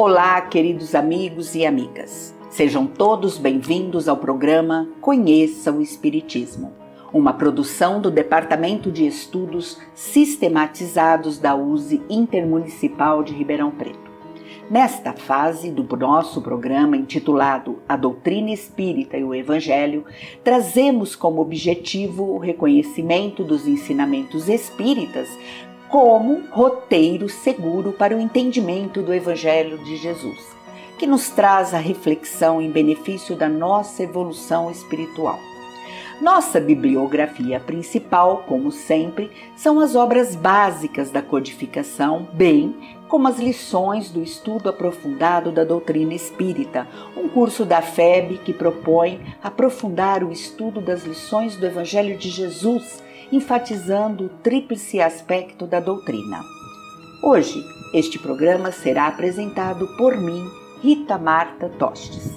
Olá, queridos amigos e amigas. Sejam todos bem-vindos ao programa Conheça o Espiritismo, uma produção do Departamento de Estudos Sistematizados da USE Intermunicipal de Ribeirão Preto. Nesta fase do nosso programa intitulado A Doutrina Espírita e o Evangelho, trazemos como objetivo o reconhecimento dos ensinamentos espíritas como roteiro seguro para o entendimento do Evangelho de Jesus, que nos traz a reflexão em benefício da nossa evolução espiritual. Nossa bibliografia principal, como sempre, são as obras básicas da codificação, bem como as lições do estudo aprofundado da doutrina espírita, um curso da FEB que propõe aprofundar o estudo das lições do Evangelho de Jesus enfatizando o tríplice aspecto da doutrina. Hoje, este programa será apresentado por mim, Rita Marta Tostes.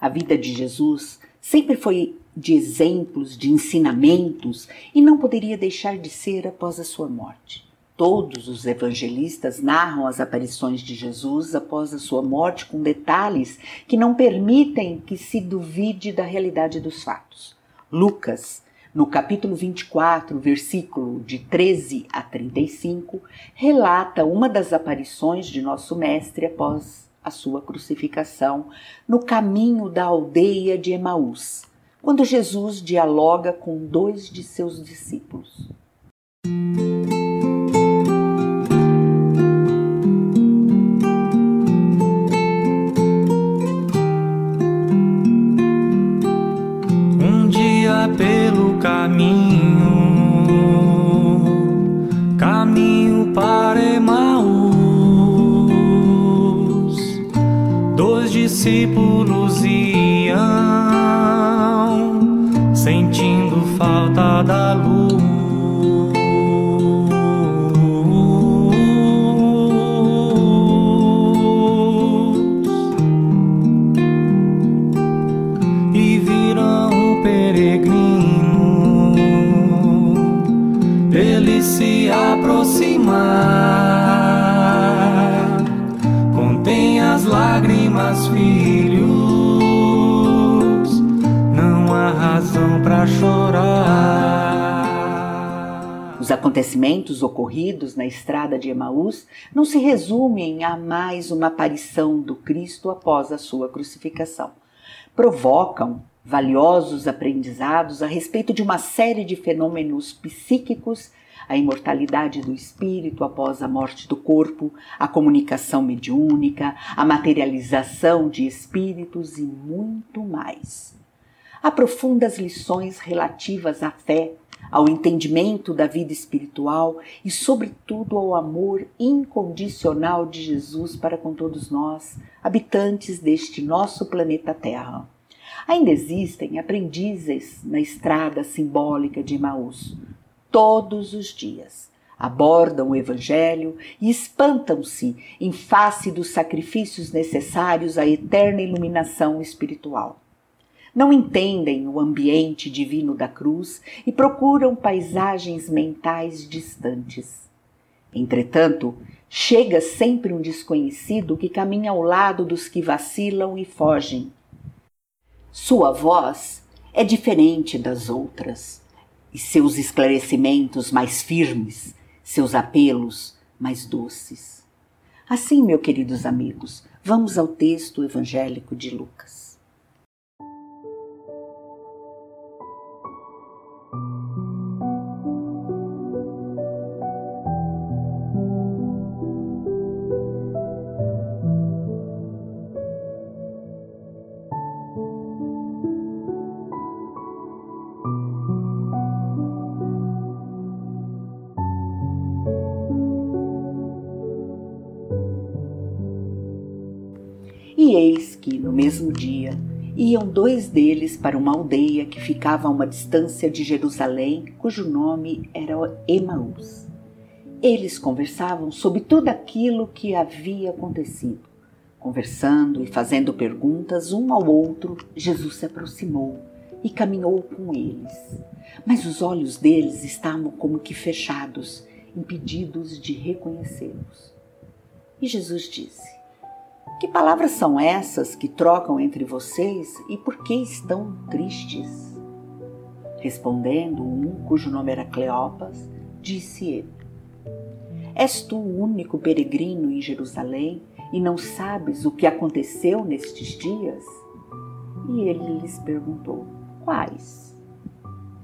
A vida de Jesus sempre foi de exemplos, de ensinamentos e não poderia deixar de ser após a sua morte. Todos os evangelistas narram as aparições de Jesus após a sua morte com detalhes que não permitem que se duvide da realidade dos fatos. Lucas, no capítulo 24, versículo de 13 a 35, relata uma das aparições de nosso Mestre após a sua crucificação no caminho da aldeia de Emaús, quando Jesus dialoga com dois de seus discípulos. Os acontecimentos ocorridos na estrada de Emaús não se resumem a mais uma aparição do Cristo após a sua crucificação. Provocam valiosos aprendizados a respeito de uma série de fenômenos psíquicos a imortalidade do espírito após a morte do corpo, a comunicação mediúnica, a materialização de espíritos e muito mais. Aprofunda as lições relativas à fé, ao entendimento da vida espiritual e, sobretudo, ao amor incondicional de Jesus para com todos nós, habitantes deste nosso planeta Terra. Ainda existem aprendizes na estrada simbólica de Emaús, todos os dias. Abordam o Evangelho e espantam-se em face dos sacrifícios necessários à eterna iluminação espiritual. Não entendem o ambiente divino da cruz e procuram paisagens mentais distantes. Entretanto, chega sempre um desconhecido que caminha ao lado dos que vacilam e fogem. Sua voz é diferente das outras, e seus esclarecimentos mais firmes, seus apelos mais doces. Assim, meus queridos amigos, vamos ao texto evangélico de Lucas. Dois deles para uma aldeia que ficava a uma distância de Jerusalém, cujo nome era Emaús. Eles conversavam sobre tudo aquilo que havia acontecido. Conversando e fazendo perguntas um ao outro, Jesus se aproximou e caminhou com eles. Mas os olhos deles estavam como que fechados, impedidos de reconhecê-los. E Jesus disse: que palavras são essas que trocam entre vocês e por que estão tristes? Respondendo um cujo nome era Cleopas, disse ele: És tu o único peregrino em Jerusalém e não sabes o que aconteceu nestes dias? E ele lhes perguntou: Quais?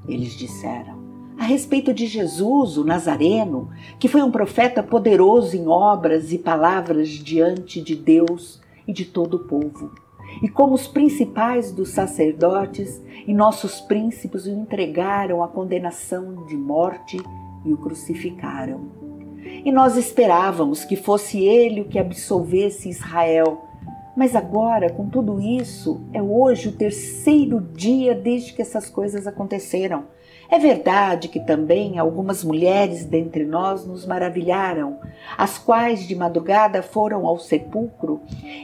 Eles disseram: a respeito de Jesus, o Nazareno, que foi um profeta poderoso em obras e palavras diante de Deus e de todo o povo. E como os principais dos sacerdotes e nossos príncipes o entregaram à condenação de morte e o crucificaram. E nós esperávamos que fosse ele o que absolvesse Israel. Mas agora, com tudo isso, é hoje o terceiro dia desde que essas coisas aconteceram. É verdade que também algumas mulheres dentre nós nos maravilharam, as quais de madrugada foram ao sepulcro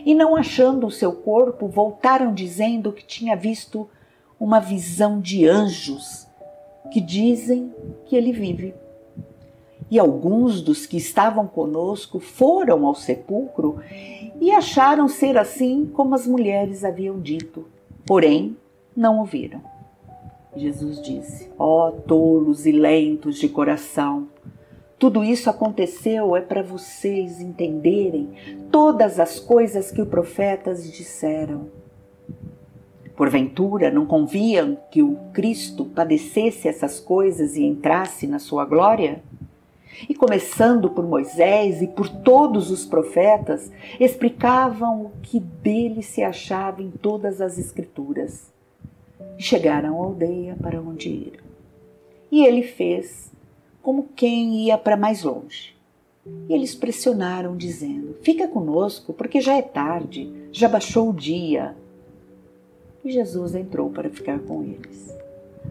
e, não achando o seu corpo, voltaram dizendo que tinha visto uma visão de anjos que dizem que ele vive. E alguns dos que estavam conosco foram ao sepulcro e acharam ser assim como as mulheres haviam dito, porém não o viram. Jesus disse: Ó oh, tolos e lentos de coração, tudo isso aconteceu é para vocês entenderem todas as coisas que os profetas disseram. Porventura não conviam que o Cristo padecesse essas coisas e entrasse na sua glória? E começando por Moisés e por todos os profetas, explicavam o que dele se achava em todas as Escrituras e chegaram à aldeia para onde iram. E ele fez como quem ia para mais longe. E eles pressionaram, dizendo: Fica conosco, porque já é tarde, já baixou o dia. E Jesus entrou para ficar com eles.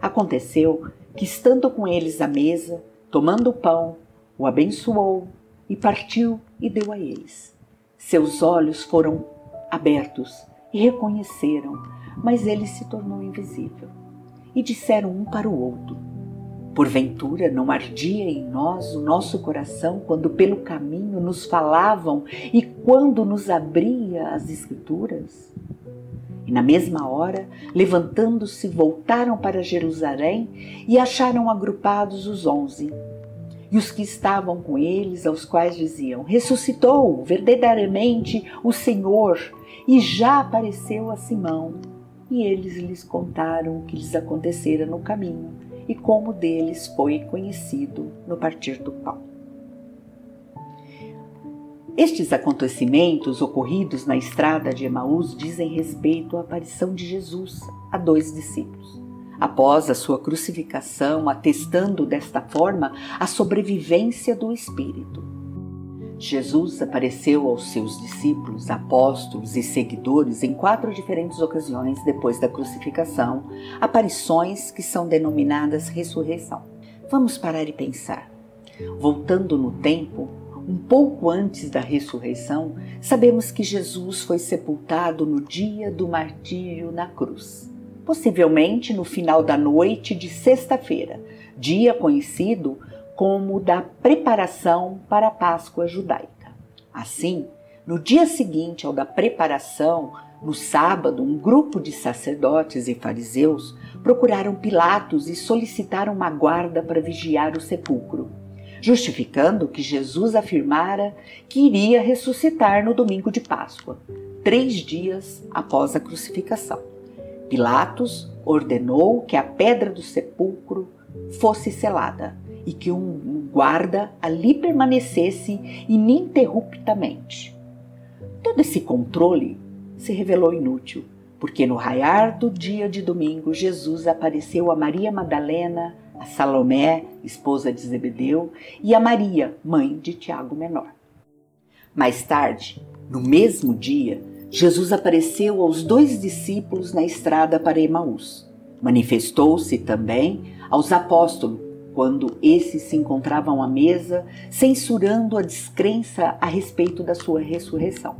Aconteceu que, estando com eles à mesa, tomando o pão, o abençoou e partiu e deu a eles. Seus olhos foram abertos reconheceram mas ele se tornou invisível. E disseram um para o outro: Porventura não ardia em nós o nosso coração quando pelo caminho nos falavam e quando nos abria as Escrituras? E na mesma hora, levantando-se, voltaram para Jerusalém e acharam agrupados os onze. E os que estavam com eles, aos quais diziam: Ressuscitou verdadeiramente o Senhor e já apareceu a Simão e eles lhes contaram o que lhes acontecera no caminho e como deles foi conhecido no partir do pão. Estes acontecimentos ocorridos na estrada de Emaús dizem respeito à aparição de Jesus a dois discípulos. Após a sua crucificação, atestando desta forma a sobrevivência do Espírito. Jesus apareceu aos seus discípulos, apóstolos e seguidores em quatro diferentes ocasiões depois da crucificação, aparições que são denominadas ressurreição. Vamos parar e pensar. Voltando no tempo, um pouco antes da ressurreição, sabemos que Jesus foi sepultado no dia do martírio na cruz, possivelmente no final da noite de sexta-feira, dia conhecido como da preparação para a Páscoa judaica. Assim, no dia seguinte ao da preparação, no sábado, um grupo de sacerdotes e fariseus procuraram Pilatos e solicitaram uma guarda para vigiar o sepulcro, justificando que Jesus afirmara que iria ressuscitar no domingo de Páscoa, três dias após a crucificação. Pilatos ordenou que a pedra do sepulcro fosse selada e que um guarda ali permanecesse ininterruptamente. Todo esse controle se revelou inútil, porque no raiar do dia de domingo Jesus apareceu a Maria Madalena, a Salomé, esposa de Zebedeu, e a Maria, mãe de Tiago Menor. Mais tarde, no mesmo dia, Jesus apareceu aos dois discípulos na estrada para Emaús. Manifestou-se também aos apóstolos quando esses se encontravam à mesa, censurando a descrença a respeito da sua ressurreição.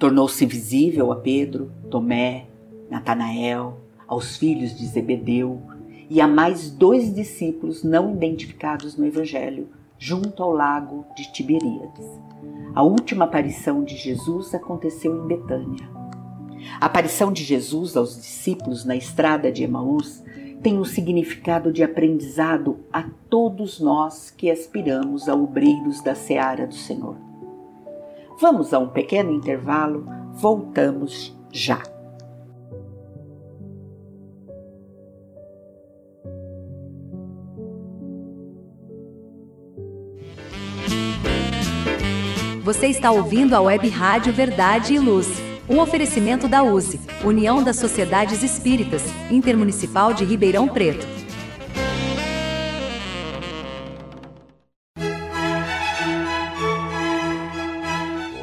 Tornou-se visível a Pedro, Tomé, Natanael, aos filhos de Zebedeu e a mais dois discípulos não identificados no Evangelho, junto ao lago de Tiberíades. A última aparição de Jesus aconteceu em Betânia. A aparição de Jesus aos discípulos na estrada de Emaús tem um significado de aprendizado a todos nós que aspiramos a obreiros da seara do Senhor. Vamos a um pequeno intervalo, voltamos já. Você está ouvindo a Web Rádio Verdade e Luz. Um oferecimento da USE, União das Sociedades Espíritas, Intermunicipal de Ribeirão Preto.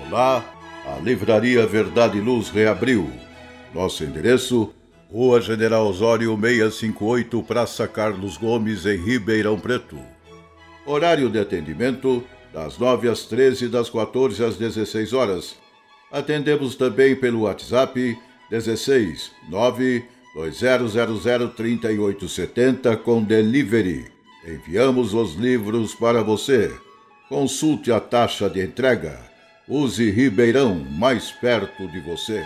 Olá, a Livraria Verdade e Luz reabriu. Nosso endereço: Rua General Osório 658, Praça Carlos Gomes, em Ribeirão Preto. Horário de atendimento: das 9 às 13 das 14 às 16 horas Atendemos também pelo WhatsApp 16 9 2000 3870 com delivery. Enviamos os livros para você. Consulte a taxa de entrega. Use Ribeirão mais perto de você.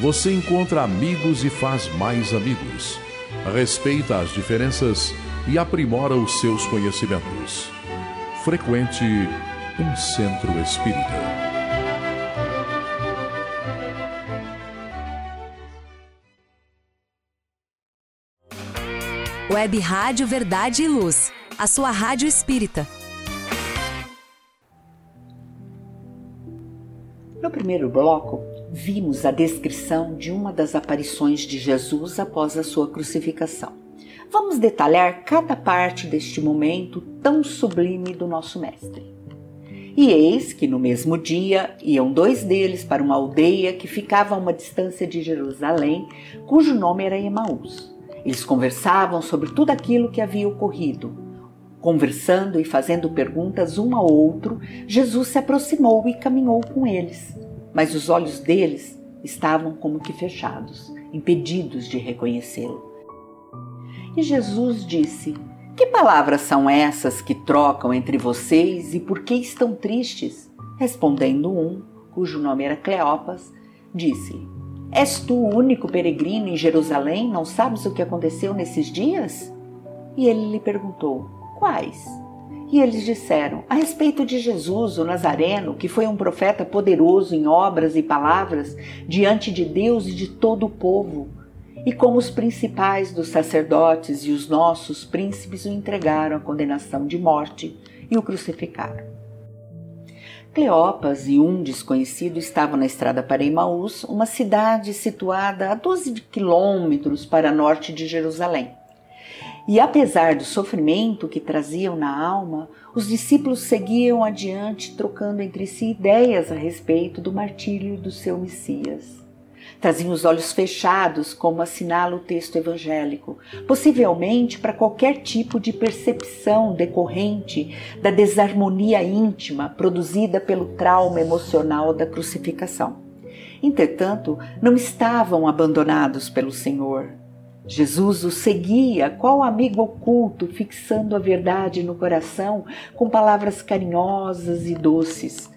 você encontra amigos e faz mais amigos. Respeita as diferenças e aprimora os seus conhecimentos. Frequente um centro espírita. Web Rádio Verdade e Luz, a sua rádio espírita. No primeiro bloco, vimos a descrição de uma das aparições de Jesus após a sua crucificação. Vamos detalhar cada parte deste momento tão sublime do nosso Mestre. E eis que no mesmo dia iam dois deles para uma aldeia que ficava a uma distância de Jerusalém, cujo nome era Emaús. Eles conversavam sobre tudo aquilo que havia ocorrido. Conversando e fazendo perguntas um ao outro, Jesus se aproximou e caminhou com eles mas os olhos deles estavam como que fechados, impedidos de reconhecê-lo. E Jesus disse: Que palavras são essas que trocam entre vocês e por que estão tristes? Respondendo um, cujo nome era Cleopas, disse-lhe: És tu o único peregrino em Jerusalém? Não sabes o que aconteceu nesses dias? E ele lhe perguntou: Quais? E eles disseram: A respeito de Jesus, o Nazareno, que foi um profeta poderoso em obras e palavras diante de Deus e de todo o povo. e como os principais dos sacerdotes e os nossos príncipes o entregaram à condenação de morte e o crucificaram. Cleopas e um desconhecido estavam na estrada para Emaús, uma cidade situada a 12 quilômetros para norte de Jerusalém. E apesar do sofrimento que traziam na alma, os discípulos seguiam adiante, trocando entre si ideias a respeito do martírio do seu Messias. Traziam os olhos fechados, como assinala o texto evangélico, possivelmente para qualquer tipo de percepção decorrente da desarmonia íntima produzida pelo trauma emocional da crucificação. Entretanto, não estavam abandonados pelo Senhor. Jesus os seguia, qual amigo oculto, fixando a verdade no coração com palavras carinhosas e doces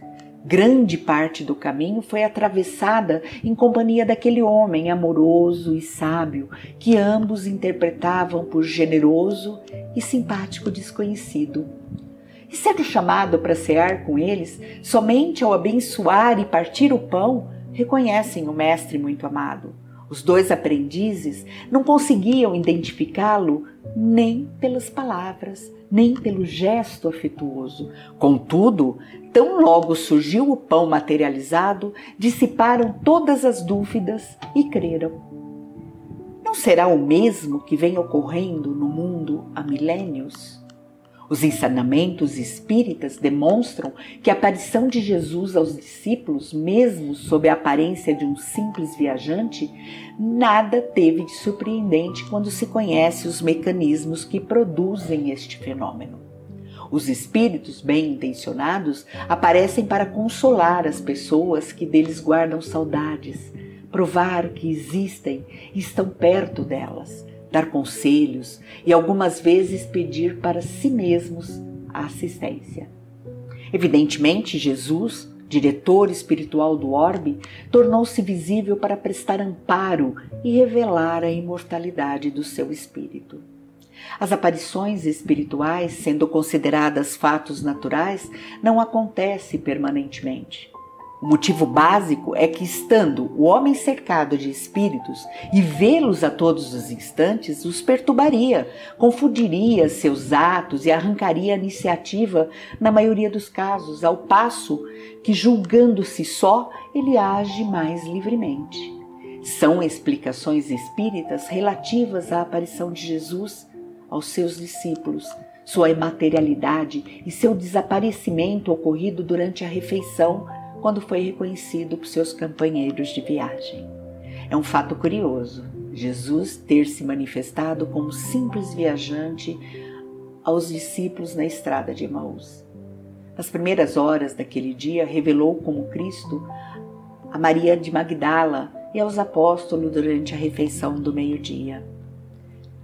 Grande parte do caminho foi atravessada em companhia daquele homem amoroso e sábio que ambos interpretavam por generoso e simpático desconhecido. E sendo chamado para cear com eles, somente ao abençoar e partir o pão, reconhecem o Mestre muito amado. Os dois aprendizes não conseguiam identificá-lo nem pelas palavras, nem pelo gesto afetuoso. Contudo, tão logo surgiu o pão materializado, dissiparam todas as dúvidas e creram. Não será o mesmo que vem ocorrendo no mundo há milênios? Os ensinamentos espíritas demonstram que a aparição de Jesus aos discípulos, mesmo sob a aparência de um simples viajante, nada teve de surpreendente quando se conhece os mecanismos que produzem este fenômeno. Os espíritos bem intencionados aparecem para consolar as pessoas que deles guardam saudades, provar que existem e estão perto delas dar conselhos e algumas vezes pedir para si mesmos a assistência. Evidentemente, Jesus, diretor espiritual do orbe, tornou-se visível para prestar amparo e revelar a imortalidade do seu espírito. As aparições espirituais, sendo consideradas fatos naturais, não acontecem permanentemente. O motivo básico é que, estando o homem cercado de espíritos e vê-los a todos os instantes, os perturbaria, confundiria seus atos e arrancaria a iniciativa na maioria dos casos, ao passo que, julgando-se só, ele age mais livremente. São explicações espíritas relativas à aparição de Jesus aos seus discípulos, sua imaterialidade e seu desaparecimento ocorrido durante a refeição quando foi reconhecido por seus companheiros de viagem. É um fato curioso Jesus ter se manifestado como simples viajante aos discípulos na estrada de Emaús. Nas primeiras horas daquele dia, revelou como Cristo a Maria de Magdala e aos apóstolos durante a refeição do meio-dia.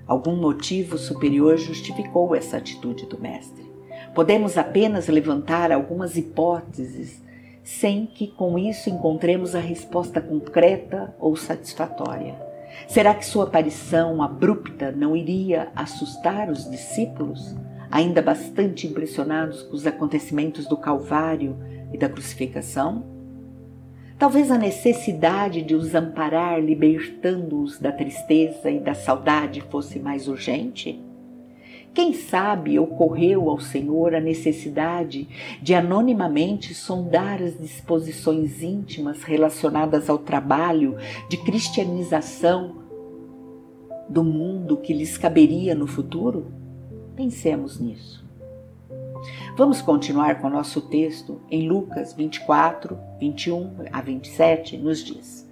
Algum motivo superior justificou essa atitude do Mestre. Podemos apenas levantar algumas hipóteses sem que com isso encontremos a resposta concreta ou satisfatória. Será que sua aparição abrupta não iria assustar os discípulos, ainda bastante impressionados com os acontecimentos do Calvário e da crucificação? Talvez a necessidade de os amparar, libertando-os da tristeza e da saudade, fosse mais urgente? Quem sabe ocorreu ao Senhor a necessidade de anonimamente sondar as disposições íntimas relacionadas ao trabalho de cristianização do mundo que lhes caberia no futuro? Pensemos nisso. Vamos continuar com o nosso texto em Lucas 24, 21 a 27, nos diz: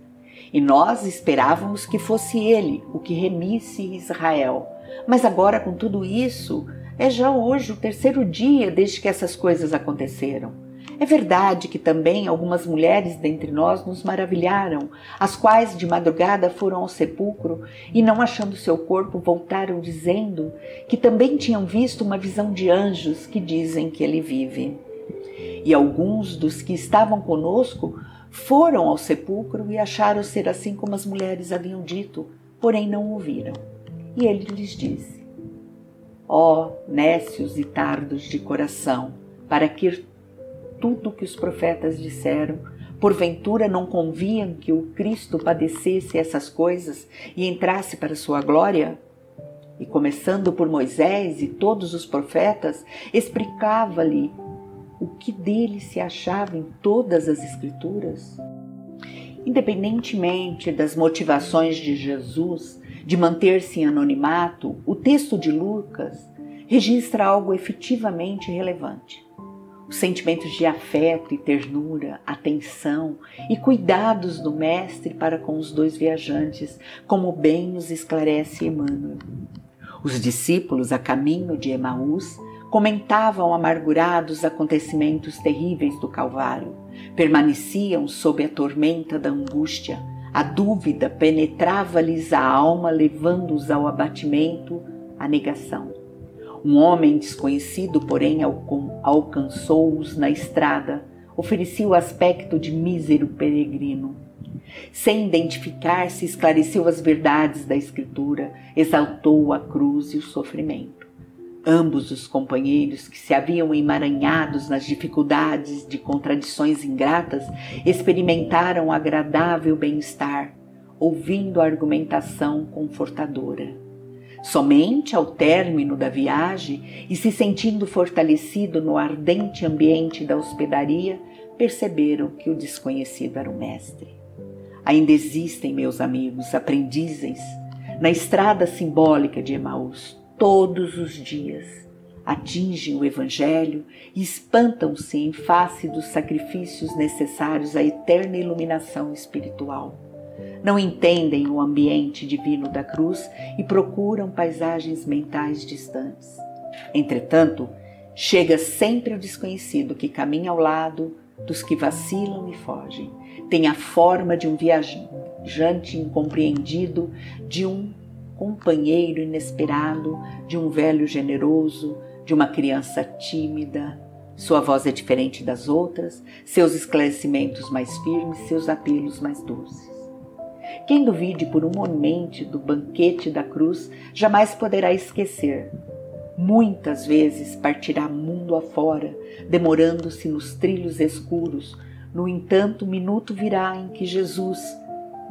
E nós esperávamos que fosse ele o que remisse Israel mas agora, com tudo isso, é já hoje o terceiro dia desde que essas coisas aconteceram. É verdade que também algumas mulheres dentre nós nos maravilharam, as quais de madrugada foram ao sepulcro e, não achando seu corpo, voltaram dizendo que também tinham visto uma visão de anjos que dizem que ele vive. E alguns dos que estavam conosco foram ao sepulcro e acharam ser assim como as mulheres haviam dito, porém não ouviram. E ele lhes disse: Ó oh, nécios e tardos de coração, para que tudo que os profetas disseram Porventura não conviam que o Cristo padecesse essas coisas e entrasse para sua glória? E começando por Moisés e todos os profetas, explicava-lhe o que dele se achava em todas as Escrituras. Independentemente das motivações de Jesus de manter-se em anonimato, o texto de Lucas registra algo efetivamente relevante os sentimentos de afeto e ternura, atenção e cuidados do Mestre para com os dois viajantes, como bem nos esclarece Emmanuel. Os discípulos, a caminho de Emaús, comentavam amargurados acontecimentos terríveis do Calvário, permaneciam sob a tormenta da angústia, a dúvida penetrava-lhes a alma, levando-os ao abatimento, à negação. Um homem desconhecido, porém, alcançou-os na estrada, oferecia o aspecto de mísero peregrino. Sem identificar-se, esclareceu as verdades da Escritura, exaltou a cruz e o sofrimento. Ambos os companheiros que se haviam emaranhados nas dificuldades de contradições ingratas experimentaram agradável bem-estar, ouvindo a argumentação confortadora. Somente ao término da viagem e se sentindo fortalecido no ardente ambiente da hospedaria, perceberam que o desconhecido era o mestre. Ainda existem, meus amigos, aprendizes, na estrada simbólica de Emaús, todos os dias. Atingem o Evangelho e espantam-se em face dos sacrifícios necessários à eterna iluminação espiritual não entendem o ambiente divino da cruz e procuram paisagens mentais distantes. Entretanto, chega sempre o desconhecido que caminha ao lado dos que vacilam e fogem. Tem a forma de um viajante incompreendido, de um companheiro inesperado, de um velho generoso, de uma criança tímida. Sua voz é diferente das outras, seus esclarecimentos mais firmes, seus apelos mais doces. Quem duvide por um momento do banquete da cruz jamais poderá esquecer. Muitas vezes partirá mundo afora, demorando-se nos trilhos escuros. No entanto, o minuto virá em que Jesus,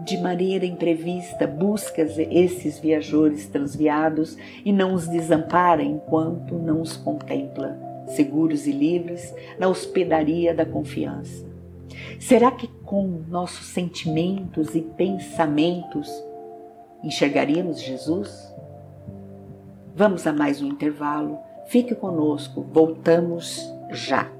de maneira imprevista, busca esses viajores transviados e não os desampara enquanto não os contempla, seguros e livres, na hospedaria da confiança. Será que com nossos sentimentos e pensamentos enxergaríamos Jesus? Vamos a mais um intervalo. Fique conosco, voltamos já.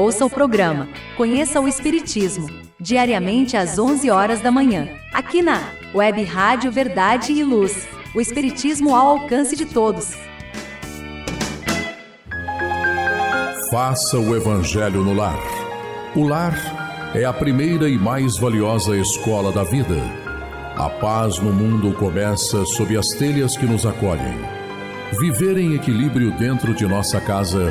Ouça o programa Conheça o Espiritismo, diariamente às 11 horas da manhã, aqui na Web Rádio Verdade e Luz. O Espiritismo ao alcance de todos. Faça o Evangelho no lar. O lar é a primeira e mais valiosa escola da vida. A paz no mundo começa sob as telhas que nos acolhem. Viver em equilíbrio dentro de nossa casa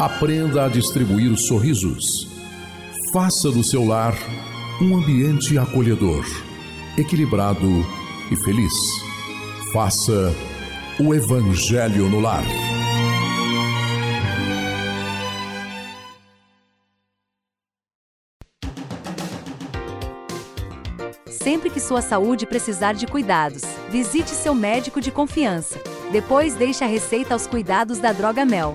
Aprenda a distribuir sorrisos. Faça do seu lar um ambiente acolhedor, equilibrado e feliz. Faça o Evangelho no lar. Sempre que sua saúde precisar de cuidados, visite seu médico de confiança. Depois deixe a receita aos cuidados da Droga Mel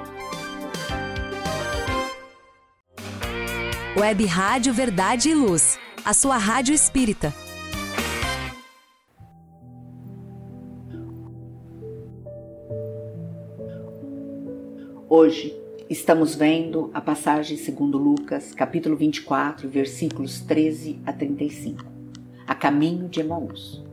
Web Rádio Verdade e Luz, a sua rádio espírita. Hoje estamos vendo a passagem segundo Lucas, capítulo 24, versículos 13 a 35, a caminho de Emaús.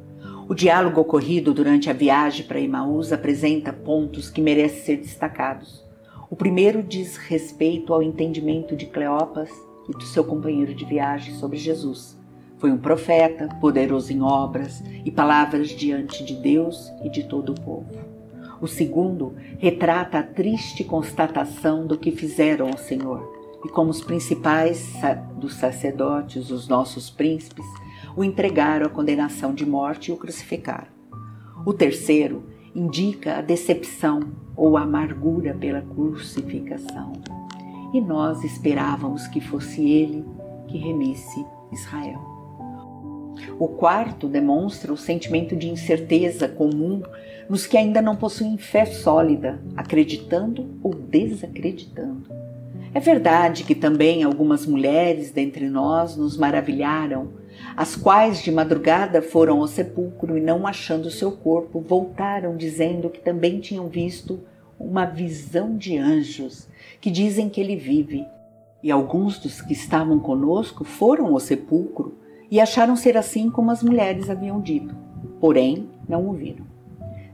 O diálogo ocorrido durante a viagem para Emaús apresenta pontos que merecem ser destacados. O primeiro diz respeito ao entendimento de Cleopas e do seu companheiro de viagem sobre Jesus. Foi um profeta, poderoso em obras e palavras diante de Deus e de todo o povo. O segundo retrata a triste constatação do que fizeram ao Senhor e como os principais dos sacerdotes, os nossos príncipes, o entregaram à condenação de morte e o crucificaram. O terceiro indica a decepção ou a amargura pela crucificação. E nós esperávamos que fosse ele que remisse Israel. O quarto demonstra o sentimento de incerteza comum nos que ainda não possuem fé sólida, acreditando ou desacreditando. É verdade que também algumas mulheres dentre nós nos maravilharam, as quais de madrugada foram ao sepulcro e, não achando seu corpo, voltaram dizendo que também tinham visto uma visão de anjos que dizem que ele vive. E alguns dos que estavam conosco foram ao sepulcro e acharam ser assim como as mulheres haviam dito, porém não ouviram.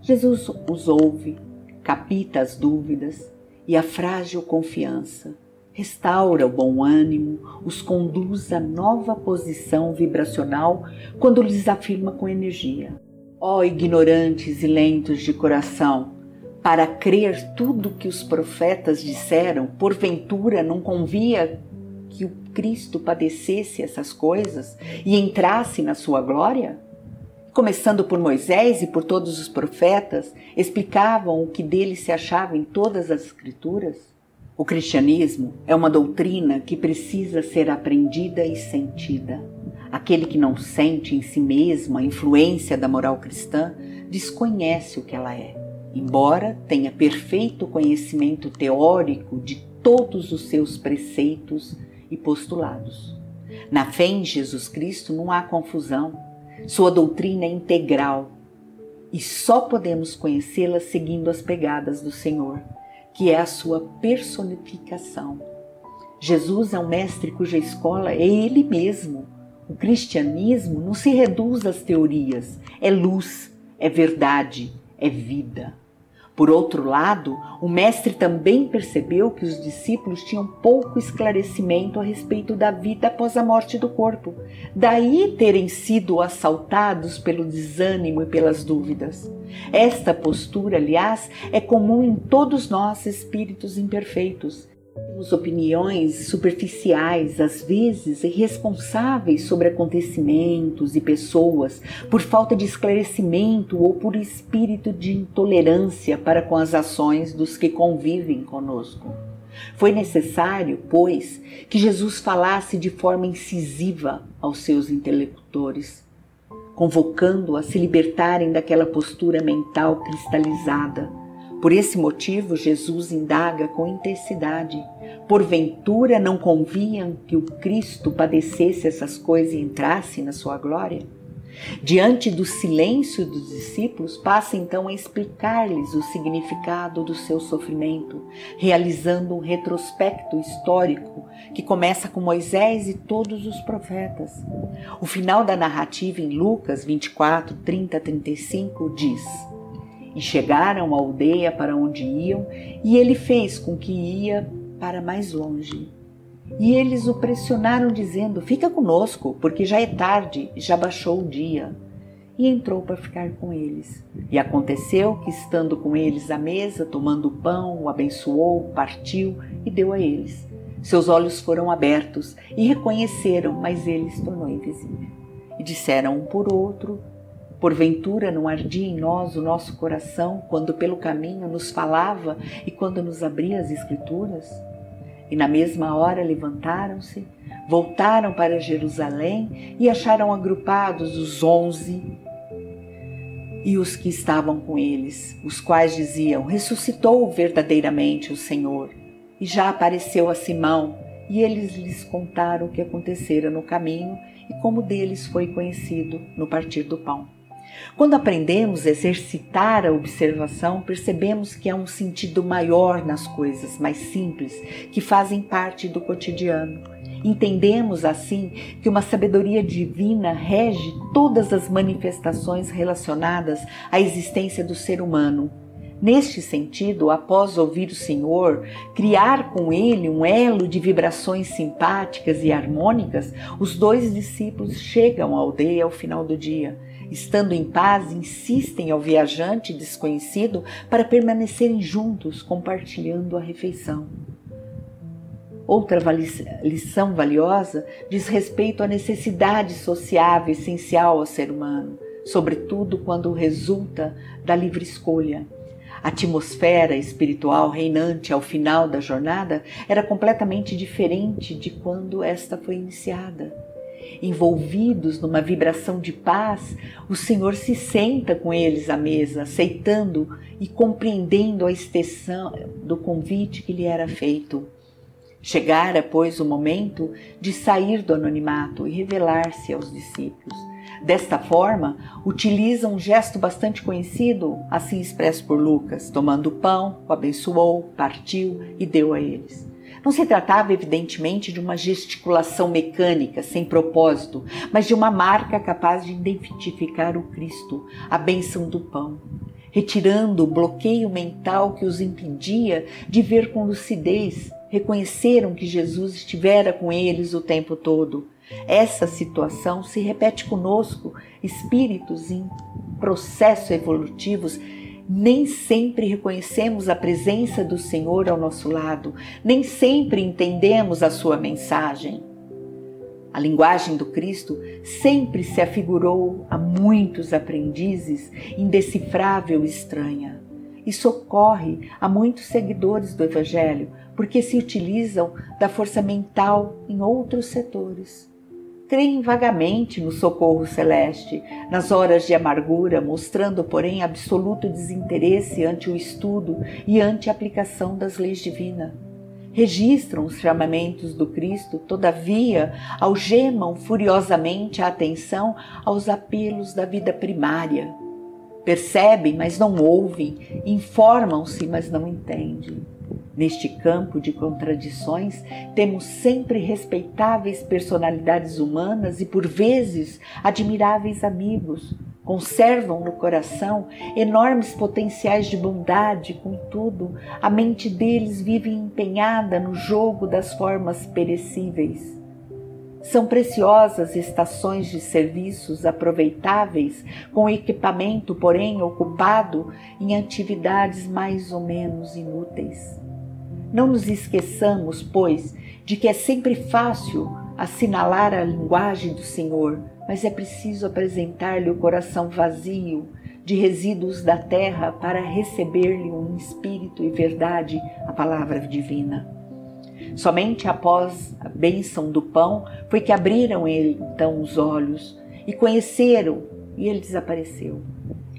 Jesus os ouve, capita as dúvidas e a frágil confiança, restaura o bom ânimo, os conduz à nova posição vibracional quando lhes afirma com energia: Ó oh, ignorantes e lentos de coração, para crer tudo que os profetas disseram, porventura não convia que o Cristo padecesse essas coisas e entrasse na sua glória? Começando por Moisés e por todos os profetas, explicavam o que dele se achava em todas as Escrituras? O cristianismo é uma doutrina que precisa ser aprendida e sentida. Aquele que não sente em si mesmo a influência da moral cristã desconhece o que ela é, embora tenha perfeito conhecimento teórico de todos os seus preceitos e postulados. Na fé em Jesus Cristo não há confusão. Sua doutrina é integral e só podemos conhecê-la seguindo as pegadas do Senhor, que é a sua personificação. Jesus é um mestre cuja escola é Ele mesmo. O cristianismo não se reduz às teorias, é luz, é verdade, é vida. Por outro lado, o mestre também percebeu que os discípulos tinham pouco esclarecimento a respeito da vida após a morte do corpo, daí terem sido assaltados pelo desânimo e pelas dúvidas. Esta postura, aliás, é comum em todos nós, espíritos imperfeitos temos opiniões superficiais, às vezes irresponsáveis sobre acontecimentos e pessoas, por falta de esclarecimento ou por espírito de intolerância para com as ações dos que convivem conosco. Foi necessário, pois, que Jesus falasse de forma incisiva aos seus interlocutores, convocando-a a se libertarem daquela postura mental cristalizada por esse motivo, Jesus indaga com intensidade: Porventura não convinha que o Cristo padecesse essas coisas e entrasse na sua glória? Diante do silêncio dos discípulos, passa então a explicar-lhes o significado do seu sofrimento, realizando um retrospecto histórico que começa com Moisés e todos os profetas. O final da narrativa em Lucas 24, 30 35 diz: e chegaram à aldeia para onde iam, e ele fez com que ia para mais longe. E eles o pressionaram, dizendo: Fica conosco, porque já é tarde, já baixou o dia. E entrou para ficar com eles. E aconteceu que, estando com eles à mesa, tomando o pão, o abençoou, partiu e deu a eles. Seus olhos foram abertos e reconheceram, mas ele se tornou invisível. E disseram um por outro Porventura não ardia em nós o nosso coração quando pelo caminho nos falava e quando nos abria as Escrituras? E na mesma hora levantaram-se, voltaram para Jerusalém e acharam agrupados os onze e os que estavam com eles, os quais diziam: Ressuscitou verdadeiramente o Senhor. E já apareceu a Simão, e eles lhes contaram o que acontecera no caminho e como deles foi conhecido no partir do pão. Quando aprendemos a exercitar a observação, percebemos que há um sentido maior nas coisas mais simples que fazem parte do cotidiano. Entendemos assim que uma sabedoria divina rege todas as manifestações relacionadas à existência do ser humano. Neste sentido, após ouvir o Senhor, criar com ele um elo de vibrações simpáticas e harmônicas, os dois discípulos chegam à aldeia ao final do dia estando em paz, insistem ao viajante desconhecido para permanecerem juntos, compartilhando a refeição. Outra lição valiosa diz respeito à necessidade sociável essencial ao ser humano, sobretudo quando resulta da livre escolha. A atmosfera espiritual reinante ao final da jornada era completamente diferente de quando esta foi iniciada envolvidos numa vibração de paz, o Senhor se senta com eles à mesa, aceitando e compreendendo a extensão do convite que lhe era feito. Chegara, pois, o momento de sair do anonimato e revelar-se aos discípulos. Desta forma, utiliza um gesto bastante conhecido, assim expresso por Lucas: tomando o pão, o abençoou, partiu e deu a eles. Não se tratava, evidentemente, de uma gesticulação mecânica, sem propósito, mas de uma marca capaz de identificar o Cristo, a bênção do pão, retirando o bloqueio mental que os impedia de ver com lucidez. Reconheceram que Jesus estivera com eles o tempo todo. Essa situação se repete conosco, espíritos em processos evolutivos nem sempre reconhecemos a presença do Senhor ao nosso lado, nem sempre entendemos a sua mensagem. A linguagem do Cristo sempre se afigurou a muitos aprendizes indecifrável e estranha. Isso ocorre a muitos seguidores do Evangelho, porque se utilizam da força mental em outros setores creem vagamente no socorro celeste, nas horas de amargura, mostrando, porém, absoluto desinteresse ante o estudo e ante a aplicação das leis divinas. Registram os chamamentos do Cristo, todavia algemam furiosamente a atenção aos apelos da vida primária. Percebem, mas não ouvem, informam-se, mas não entendem. Neste campo de contradições, temos sempre respeitáveis personalidades humanas e, por vezes, admiráveis amigos. Conservam no coração enormes potenciais de bondade, contudo, a mente deles vive empenhada no jogo das formas perecíveis. São preciosas estações de serviços aproveitáveis, com equipamento, porém, ocupado em atividades mais ou menos inúteis. Não nos esqueçamos, pois, de que é sempre fácil assinalar a linguagem do Senhor, mas é preciso apresentar-lhe o coração vazio de resíduos da terra para receber-lhe um espírito e verdade, a palavra divina. Somente após a bênção do pão foi que abriram ele então os olhos e conheceram, e ele desapareceu.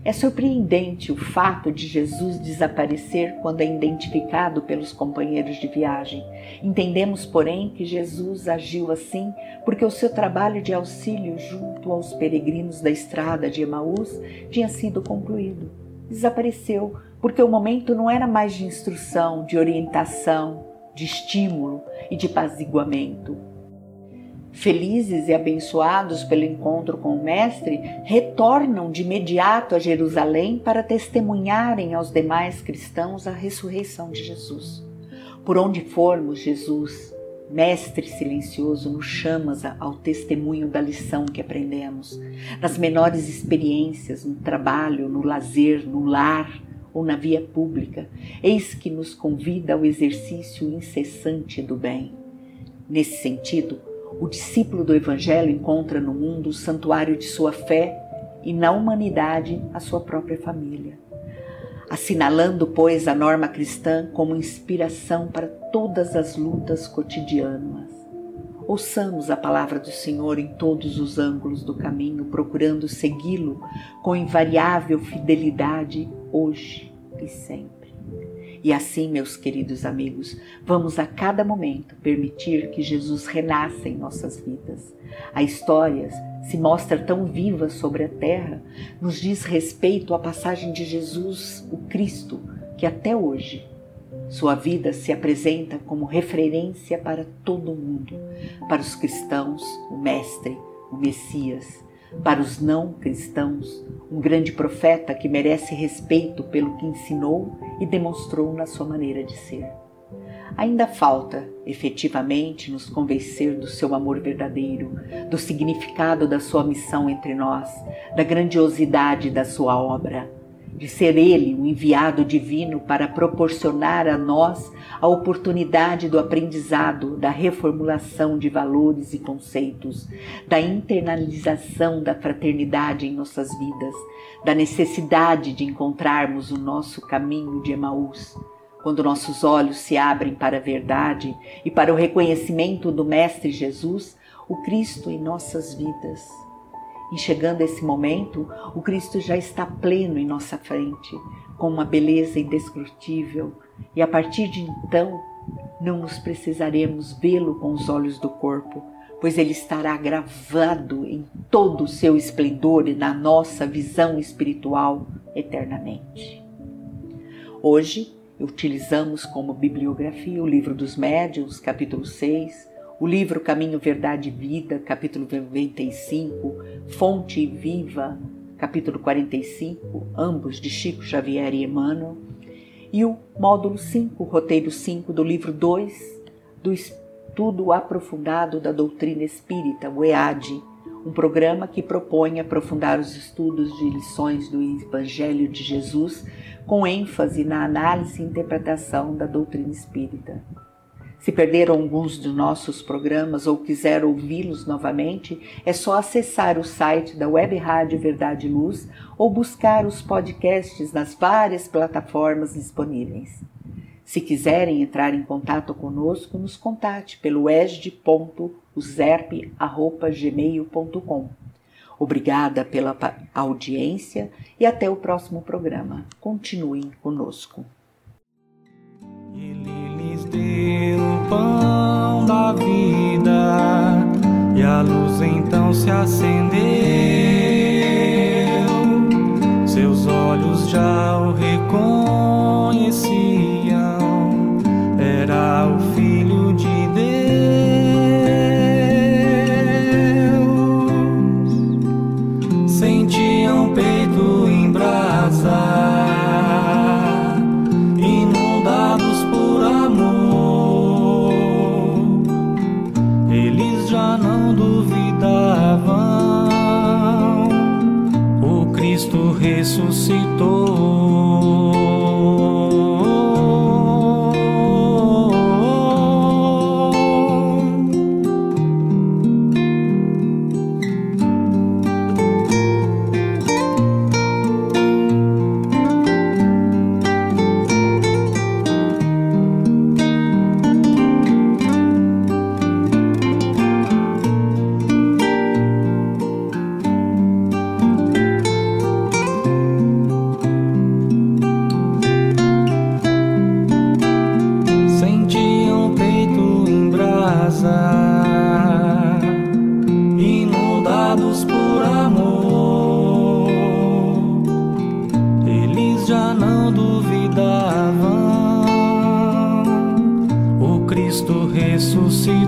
É surpreendente o fato de Jesus desaparecer quando é identificado pelos companheiros de viagem. Entendemos, porém, que Jesus agiu assim porque o seu trabalho de auxílio junto aos peregrinos da estrada de Emaús tinha sido concluído. Desapareceu porque o momento não era mais de instrução, de orientação, de estímulo e de apaziguamento felizes e abençoados pelo encontro com o Mestre, retornam de imediato a Jerusalém para testemunharem aos demais cristãos a ressurreição de Jesus. Por onde formos, Jesus, Mestre silencioso, nos chamas ao testemunho da lição que aprendemos, nas menores experiências, no trabalho, no lazer, no lar ou na via pública. Eis que nos convida ao exercício incessante do bem. Nesse sentido, o discípulo do Evangelho encontra no mundo o santuário de sua fé e na humanidade a sua própria família. assinalando, pois, a norma cristã como inspiração para todas as lutas cotidianas. Ouçamos a palavra do Senhor em todos os ângulos do caminho, procurando segui-lo com invariável fidelidade hoje e sempre. E assim, meus queridos amigos, vamos a cada momento permitir que Jesus renasça em nossas vidas. A história se mostra tão viva sobre a terra, nos diz respeito à passagem de Jesus, o Cristo, que até hoje sua vida se apresenta como referência para todo mundo, para os cristãos, o Mestre, o Messias, para os não cristãos, um grande profeta que merece respeito pelo que ensinou e demonstrou na sua maneira de ser. Ainda falta, efetivamente, nos convencer do seu amor verdadeiro, do significado da sua missão entre nós, da grandiosidade da sua obra de ser Ele o enviado divino para proporcionar a nós a oportunidade do aprendizado, da reformulação de valores e conceitos, da internalização da fraternidade em nossas vidas, da necessidade de encontrarmos o nosso caminho de Emaús. Quando nossos olhos se abrem para a verdade e para o reconhecimento do Mestre Jesus, o Cristo em nossas vidas Enxergando esse momento, o Cristo já está pleno em nossa frente, com uma beleza indescritível, e a partir de então não nos precisaremos vê-lo com os olhos do corpo, pois ele estará gravado em todo o seu esplendor e na nossa visão espiritual eternamente. Hoje, utilizamos como bibliografia o livro dos Médiuns, capítulo 6, o livro Caminho, Verdade e Vida, capítulo 95, Fonte Viva, capítulo 45, ambos de Chico Xavier e Emmanuel, e o módulo 5, roteiro 5 do livro 2 do Estudo Aprofundado da Doutrina Espírita, o EAD, um programa que propõe aprofundar os estudos de lições do Evangelho de Jesus com ênfase na análise e interpretação da doutrina espírita. Se perderam alguns dos nossos programas ou quiser ouvi-los novamente, é só acessar o site da Web Rádio Verdade Luz ou buscar os podcasts nas várias plataformas disponíveis. Se quiserem entrar em contato conosco, nos contate pelo esd.userp.gmail.com. Obrigada pela audiência e até o próximo programa. Continuem conosco. Ele lhes deu o pão da vida e a luz então se acendeu. Seus olhos já o reconheciam, esse